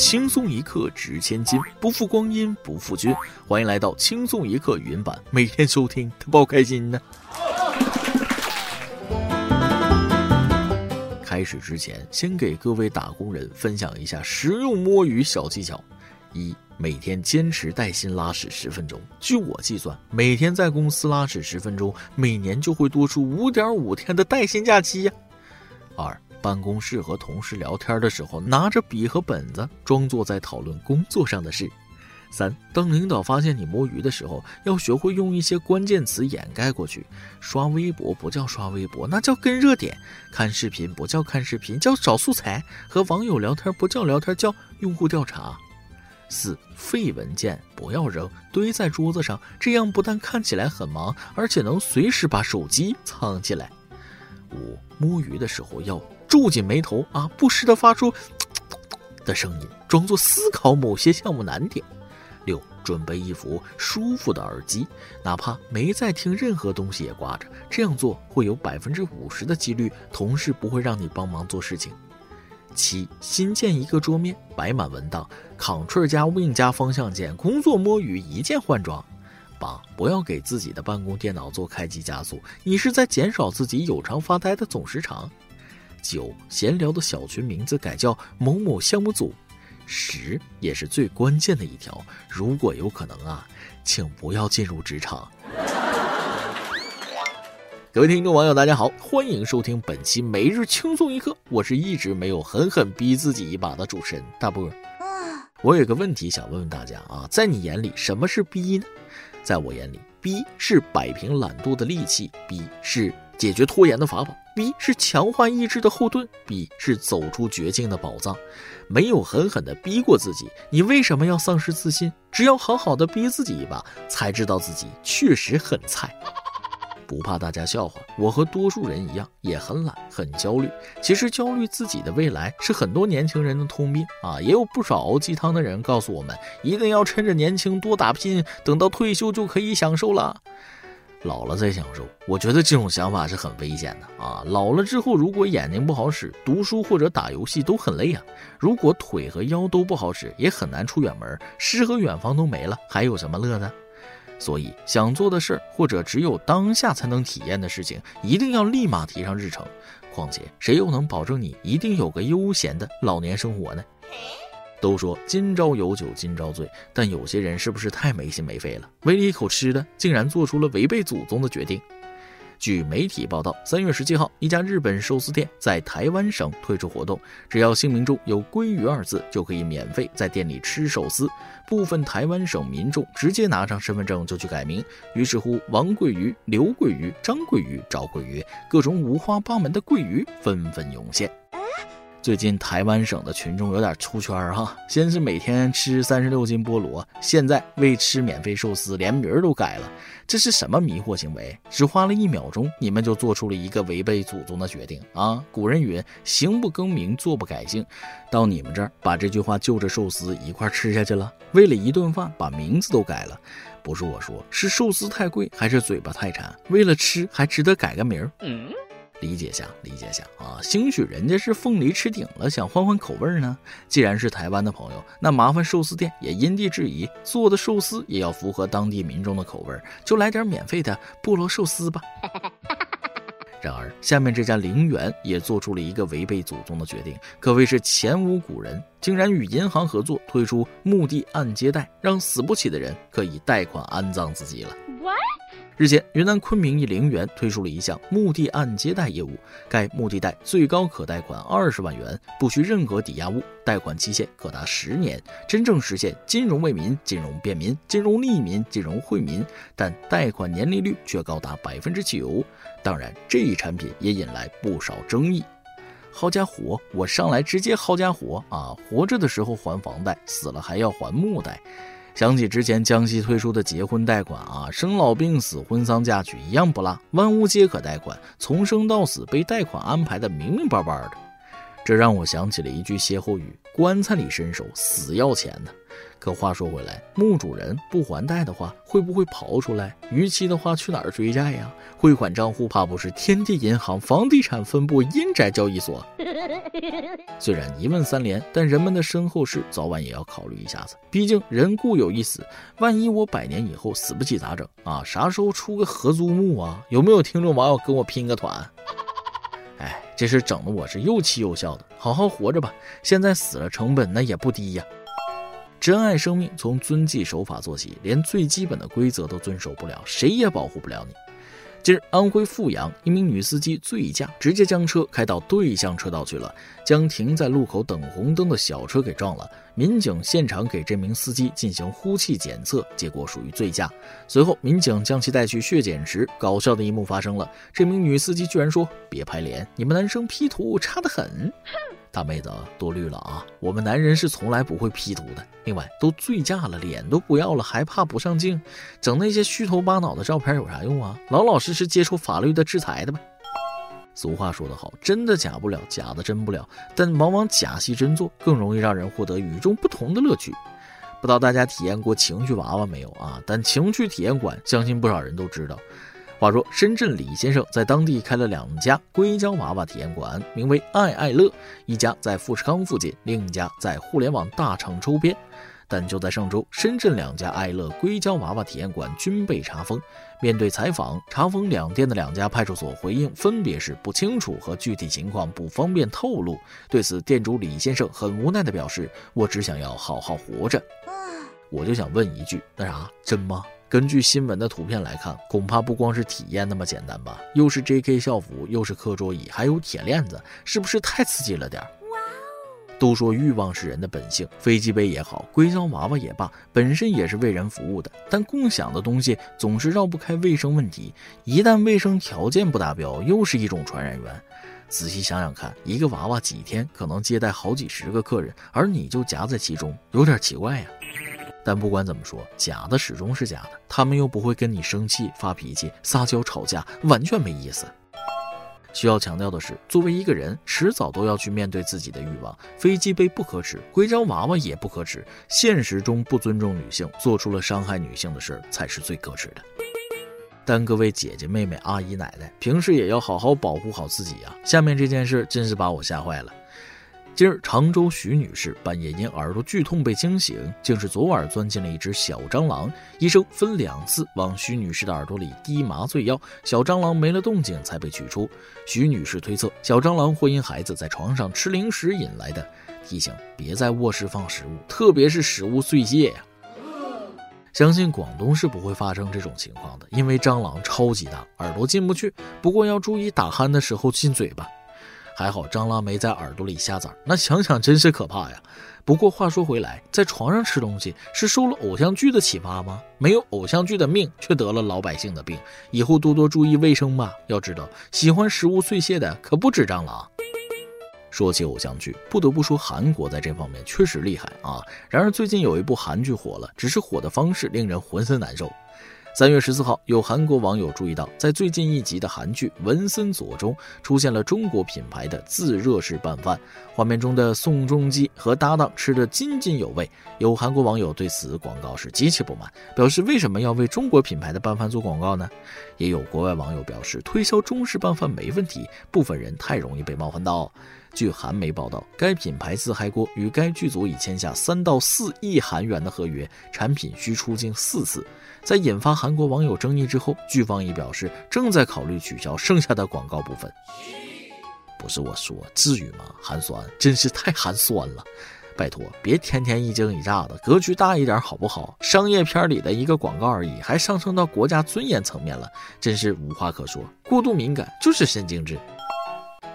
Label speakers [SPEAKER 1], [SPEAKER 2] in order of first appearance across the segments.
[SPEAKER 1] 轻松一刻值千金，不负光阴不负君。欢迎来到轻松一刻云版，每天收听，他包开心呢。开始之前，先给各位打工人分享一下实用摸鱼小技巧：一、每天坚持带薪拉屎十分钟。据我计算，每天在公司拉屎十分钟，每年就会多出五点五天的带薪假期呀。二。办公室和同事聊天的时候，拿着笔和本子，装作在讨论工作上的事。三，当领导发现你摸鱼的时候，要学会用一些关键词掩盖过去。刷微博不叫刷微博，那叫跟热点；看视频不叫看视频，叫找素材；和网友聊天不叫聊天，叫用户调查。四，废文件不要扔，堆在桌子上，这样不但看起来很忙，而且能随时把手机藏起来。五，摸鱼的时候要。皱紧眉头啊，不时的发出 的声音，装作思考某些项目难点。六，准备一副舒服的耳机，哪怕没在听任何东西也挂着，这样做会有百分之五十的几率，同事不会让你帮忙做事情。七，新建一个桌面，摆满文档，Ctrl 加 Win 加方向键，工作摸鱼一键换装。八，不要给自己的办公电脑做开机加速，你是在减少自己有偿发呆的总时长。九闲聊的小群名字改叫某某项目组，十也是最关键的一条。如果有可能啊，请不要进入职场。各位听众网友，大家好，欢迎收听本期每日轻松一刻，我是一直没有狠狠逼自己一把的主持人大波。我有个问题想问问大家啊，在你眼里什么是逼呢？在我眼里，逼是摆平懒惰的利器，逼是。解决拖延的法宝，B 是强化意志的后盾，B 是走出绝境的宝藏。没有狠狠的逼过自己，你为什么要丧失自信？只要好好的逼自己一把，才知道自己确实很菜。不怕大家笑话，我和多数人一样，也很懒，很焦虑。其实焦虑自己的未来是很多年轻人的通病啊！也有不少熬鸡汤的人告诉我们，一定要趁着年轻多打拼，等到退休就可以享受了。老了再享受，我觉得这种想法是很危险的啊！老了之后，如果眼睛不好使，读书或者打游戏都很累啊；如果腿和腰都不好使，也很难出远门，诗和远方都没了，还有什么乐呢？所以，想做的事儿或者只有当下才能体验的事情，一定要立马提上日程。况且，谁又能保证你一定有个悠闲的老年生活呢？都说今朝有酒今朝醉，但有些人是不是太没心没肺了？为了一口吃的，竟然做出了违背祖宗的决定。据媒体报道，三月十七号，一家日本寿司店在台湾省推出活动，只要姓名中有“鲑鱼”二字，就可以免费在店里吃寿司。部分台湾省民众直接拿上身份证就去改名，于是乎，王桂鱼、刘桂鱼、张桂鱼、赵桂鱼，各种五花八门的桂鱼纷纷涌现。最近台湾省的群众有点出圈儿哈，先是每天吃三十六斤菠萝，现在为吃免费寿司连名儿都改了，这是什么迷惑行为？只花了一秒钟，你们就做出了一个违背祖宗的决定啊！古人云：行不更名，坐不改姓，到你们这儿把这句话就着寿司一块吃下去了，为了一顿饭把名字都改了，不是我说，是寿司太贵，还是嘴巴太馋？为了吃还值得改个名儿？理解下，理解下啊！兴许人家是凤梨吃顶了，想换换口味呢。既然是台湾的朋友，那麻烦寿司店也因地制宜，做的寿司也要符合当地民众的口味，就来点免费的菠萝寿司吧。然而，下面这家陵园也做出了一个违背祖宗的决定，可谓是前无古人，竟然与银行合作推出墓地按揭贷，让死不起的人可以贷款安葬自己了。日前，云南昆明一陵园推出了一项墓地按揭贷业务。该墓地贷最高可贷款二十万元，不需任何抵押物，贷款期限可达十年，真正实现金融为民、金融便民、金融利民、金融惠民。但贷款年利率却高达百分之九。当然，这一产品也引来不少争议。好家伙，我上来直接好家伙啊！活着的时候还房贷，死了还要还墓贷。想起之前江西推出的结婚贷款啊，生老病死、婚丧嫁娶一样不落，万物皆可贷款，从生到死被贷款安排的明明白白的。这让我想起了一句歇后语：棺材里伸手，死要钱呢。可话说回来，墓主人不还贷的话，会不会刨出来？逾期的话，去哪儿追债呀？汇款账户怕不是天地银行房地产分部阴宅交易所？虽然一问三连，但人们的身后事早晚也要考虑一下子。毕竟人固有一死，万一我百年以后死不起咋整啊？啥时候出个合租墓啊？有没有听众网友跟我拼个团？哎，这事整的我是又气又笑的。好好活着吧，现在死了成本那也不低呀。珍爱生命，从遵纪守法做起，连最基本的规则都遵守不了，谁也保护不了你。近日，安徽阜阳一名女司机醉驾，直接将车开到对向车道去了，将停在路口等红灯的小车给撞了。民警现场给这名司机进行呼气检测，结果属于醉驾。随后，民警将其带去血检时，搞笑的一幕发生了，这名女司机居然说：“别拍脸，你们男生 P 图差得很。”哼大妹子多虑了啊！我们男人是从来不会 P 图的。另外，都醉驾了，脸都不要了，还怕不上镜？整那些虚头巴脑的照片有啥用啊？老老实实接受法律的制裁的呗。俗话说得好，真的假不了，假的真不了。但往往假戏真做，更容易让人获得与众不同的乐趣。不知道大家体验过情趣娃娃没有啊？但情趣体验馆，相信不少人都知道。话说，深圳李先生在当地开了两家硅胶娃娃体验馆，名为“爱爱乐”，一家在富士康附近，另一家在互联网大厂周边。但就在上周，深圳两家爱乐硅胶娃娃体验馆均被查封。面对采访，查封两店的两家派出所回应分别是不清楚和具体情况不方便透露。对此，店主李先生很无奈地表示：“我只想要好好活着。”我就想问一句，那啥，真吗？根据新闻的图片来看，恐怕不光是体验那么简单吧？又是 J.K. 校服，又是课桌椅，还有铁链子，是不是太刺激了点儿？都说欲望是人的本性，飞机杯也好，硅胶娃娃也罢，本身也是为人服务的。但共享的东西总是绕不开卫生问题，一旦卫生条件不达标，又是一种传染源。仔细想想看，一个娃娃几天可能接待好几十个客人，而你就夹在其中，有点奇怪呀。但不管怎么说，假的始终是假的，他们又不会跟你生气、发脾气、撒娇、吵架，完全没意思。需要强调的是，作为一个人，迟早都要去面对自己的欲望。飞机杯不可耻，硅胶娃娃也不可耻。现实中不尊重女性，做出了伤害女性的事，才是最可耻的。但各位姐姐、妹妹、阿姨、奶奶，平时也要好好保护好自己啊！下面这件事真是把我吓坏了。今儿，常州徐女士半夜因耳朵剧痛被惊醒，竟是左耳钻进了一只小蟑螂。医生分两次往徐女士的耳朵里滴麻醉药，小蟑螂没了动静才被取出。徐女士推测，小蟑螂会因孩子在床上吃零食引来的。提醒：别在卧室放食物，特别是食物碎屑呀。相信广东是不会发生这种情况的，因为蟑螂超级大，耳朵进不去。不过要注意打鼾的时候进嘴巴。还好蟑螂没在耳朵里下崽，那想想真是可怕呀。不过话说回来，在床上吃东西是受了偶像剧的启发吗？没有偶像剧的命，却得了老百姓的病。以后多多注意卫生吧。要知道，喜欢食物碎屑的可不止蟑螂。说起偶像剧，不得不说韩国在这方面确实厉害啊。然而最近有一部韩剧火了，只是火的方式令人浑身难受。三月十四号，有韩国网友注意到，在最近一集的韩剧《文森佐》中，出现了中国品牌的自热式拌饭。画面中的宋仲基和搭档吃得津津有味。有韩国网友对此广告是极其不满，表示为什么要为中国品牌的拌饭做广告呢？也有国外网友表示，推销中式拌饭没问题，部分人太容易被冒犯到。据韩媒报道，该品牌自嗨锅与该剧组已签下三到四亿韩元的合约，产品需出镜四次。在引发韩国网友争议之后，剧方已表示正在考虑取消剩下的广告部分。不是我说，至于吗？寒酸，真是太寒酸了！拜托，别天天一惊一乍的，格局大一点好不好？商业片里的一个广告而已，还上升到国家尊严层面了，真是无话可说。过度敏感就是神经质。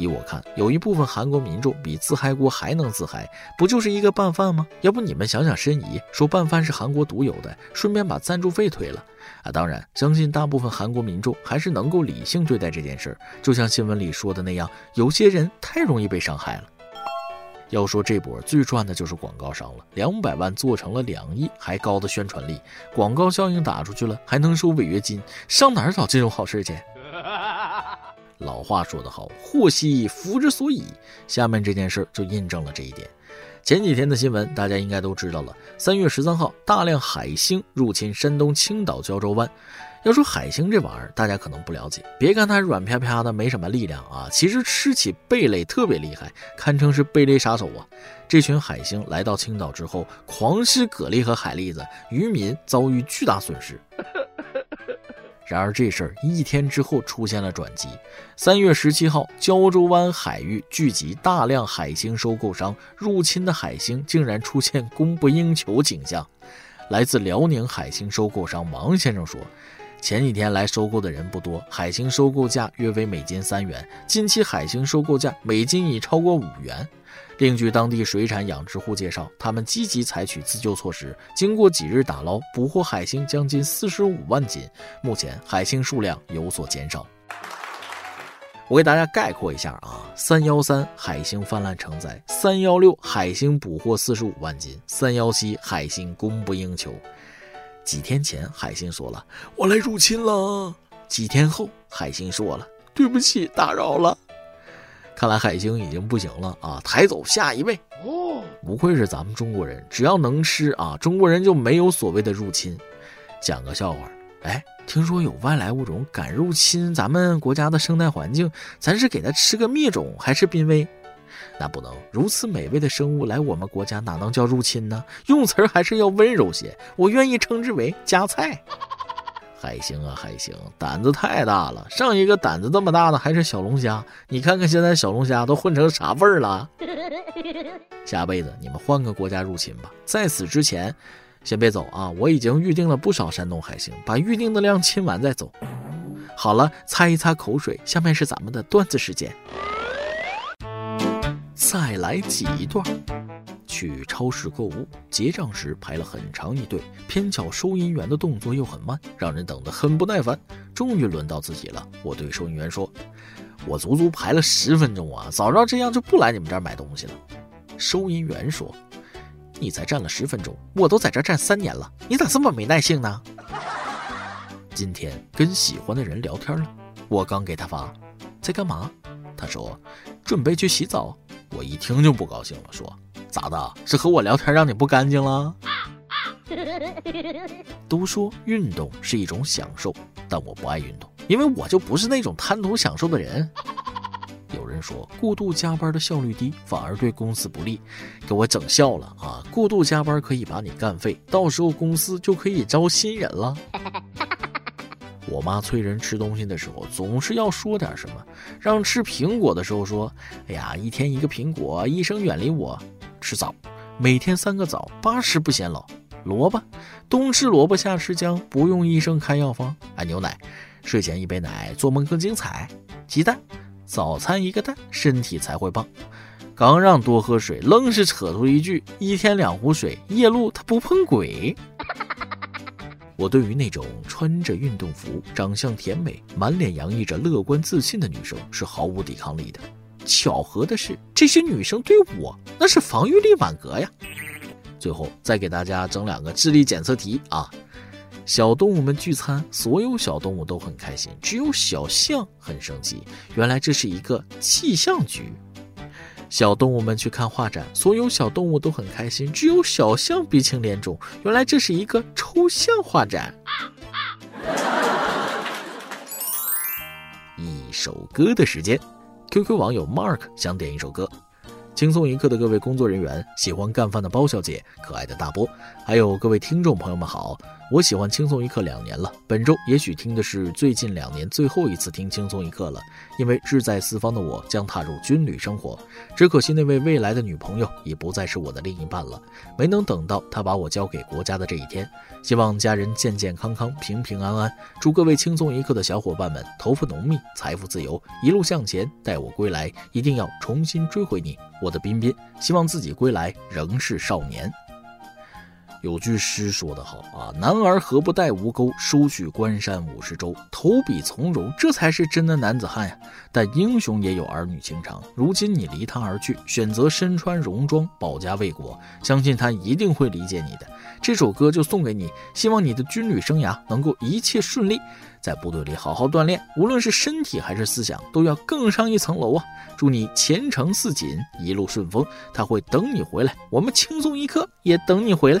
[SPEAKER 1] 依我看，有一部分韩国民众比自嗨锅还能自嗨，不就是一个拌饭吗？要不你们想想申遗，说拌饭是韩国独有的，顺便把赞助费退了啊！当然，相信大部分韩国民众还是能够理性对待这件事儿。就像新闻里说的那样，有些人太容易被伤害了。要说这波最赚的就是广告商了，两百万做成了两亿，还高的宣传力，广告效应打出去了，还能收违约金，上哪儿找这种好事去？老话说得好，祸兮福之所以。下面这件事就印证了这一点。前几天的新闻大家应该都知道了，三月十三号，大量海星入侵山东青岛胶州湾。要说海星这玩意儿，大家可能不了解。别看它软啪啪的，没什么力量啊，其实吃起贝类特别厉害，堪称是贝类杀手啊。这群海星来到青岛之后，狂吃蛤蜊和海蛎子，渔民遭遇巨大损失。然而这事儿一天之后出现了转机。三月十七号，胶州湾海域聚集大量海星收购商，入侵的海星竟然出现供不应求景象。来自辽宁海星收购商王先生说。前几天来收购的人不多，海星收购价约为每斤三元。近期海星收购价每斤已超过五元。另据当地水产养殖户介绍，他们积极采取自救措施，经过几日打捞，捕获海星将近四十五万斤。目前海星数量有所减少。我给大家概括一下啊：三幺三海星泛滥成灾，三幺六海星捕获四十五万斤，三幺七海星供不应求。几天前，海星说了：“我来入侵了。”几天后，海星说了：“对不起，打扰了。”看来海星已经不行了啊！抬走下一位。哦，不愧是咱们中国人，只要能吃啊，中国人就没有所谓的入侵。讲个笑话，哎，听说有外来物种敢入侵咱们国家的生态环境，咱是给它吃个灭种，还是濒危？那不能，如此美味的生物来我们国家，哪能叫入侵呢？用词儿还是要温柔些，我愿意称之为夹菜。还行啊，还行，胆子太大了。上一个胆子这么大的还是小龙虾，你看看现在小龙虾都混成啥味儿了？下辈子你们换个国家入侵吧。在此之前，先别走啊！我已经预定了不少山东海星，把预定的量清完再走。好了，擦一擦口水，下面是咱们的段子时间。再来挤一段。去超市购物，结账时排了很长一队，偏巧收银员的动作又很慢，让人等得很不耐烦。终于轮到自己了，我对收银员说：“我足足排了十分钟啊，早知道这样就不来你们这儿买东西了。”收银员说：“你才站了十分钟，我都在这站三年了，你咋这么没耐性呢？”今天跟喜欢的人聊天了，我刚给他发，在干嘛？他说：“准备去洗澡。”我一听就不高兴了，说：“咋的？是和我聊天让你不干净了？” 都说运动是一种享受，但我不爱运动，因为我就不是那种贪图享受的人。有人说过度加班的效率低，反而对公司不利，给我整笑了啊！过度加班可以把你干废，到时候公司就可以招新人了。我妈催人吃东西的时候，总是要说点什么。让吃苹果的时候说：“哎呀，一天一个苹果，医生远离我。”吃枣，每天三个枣，八十不显老。萝卜，冬吃萝卜夏吃姜，不用医生开药方。哎，牛奶，睡前一杯奶，做梦更精彩。鸡蛋，早餐一个蛋，身体才会棒。刚让多喝水，愣是扯出一句：“一天两壶水，夜路他不碰鬼。”我对于那种穿着运动服、长相甜美、满脸洋溢着乐观自信的女生是毫无抵抗力的。巧合的是，这些女生对我那是防御力满格呀。最后再给大家整两个智力检测题啊！小动物们聚餐，所有小动物都很开心，只有小象很生气。原来这是一个气象局。小动物们去看画展，所有小动物都很开心，只有小象鼻青脸肿。原来这是一个抽象画展。一首歌的时间，QQ 网友 Mark 想点一首歌。轻松一刻的各位工作人员，喜欢干饭的包小姐，可爱的大波，还有各位听众朋友们好。我喜欢轻松一刻两年了，本周也许听的是最近两年最后一次听轻松一刻了，因为志在四方的我将踏入军旅生活，只可惜那位未来的女朋友已不再是我的另一半了，没能等到她把我交给国家的这一天。希望家人健健康康、平平安安。祝各位轻松一刻的小伙伴们头发浓密、财富自由，一路向前。待我归来，一定要重新追回你，我的彬彬。希望自己归来仍是少年。
[SPEAKER 2] 有句诗说得好啊，男儿何不带吴钩，收取关山五十州，投笔从戎，这才是真的男子汉呀。但英雄也有儿女情长，如今你离他而去，选择身穿戎装保家卫国，相信他一定会理解你的。这首歌就送给你，希望你的军旅生涯能够一切顺利，在部队里好好锻炼，无论是身体还是思想，都要更上一层楼啊！祝你前程似锦，一路顺风，他会等你回来，我们轻松一刻也等你回来。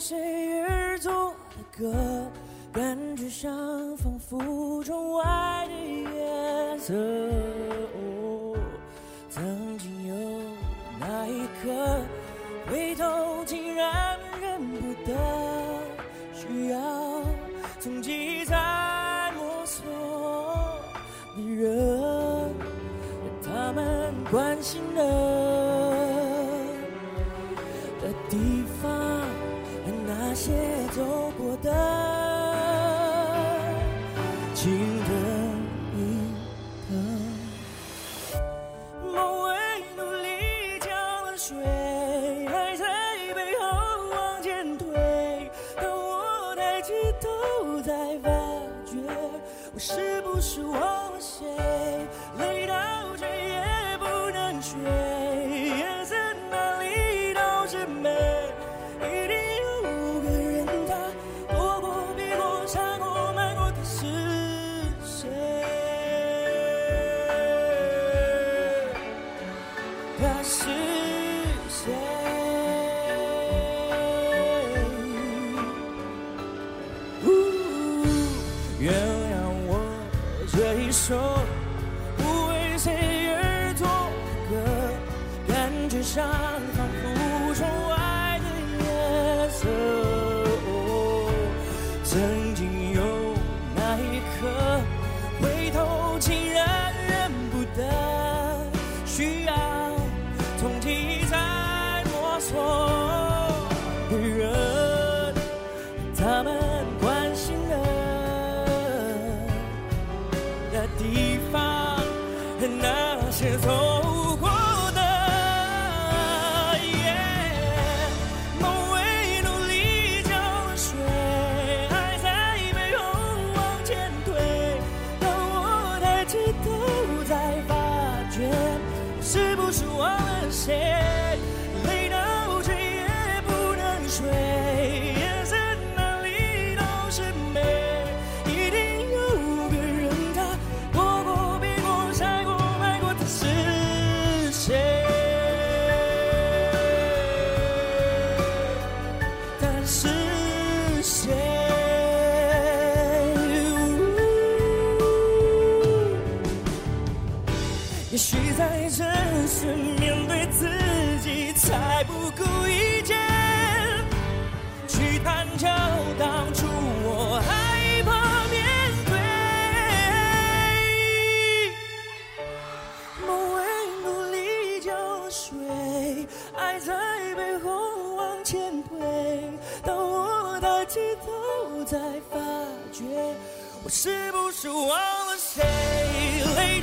[SPEAKER 2] 为谁而作的歌，感觉上仿佛窗外的夜色。曾经有那一刻，回头竟然认不得，需要从记忆我是不是忘了谁？累到整夜不能睡 sunshine. 需在真实面对自己，才不顾一切去探究当初我害怕面对。梦为努力浇水，爱在背后往前推。当我抬起头，才发觉我是不是忘了谁？累。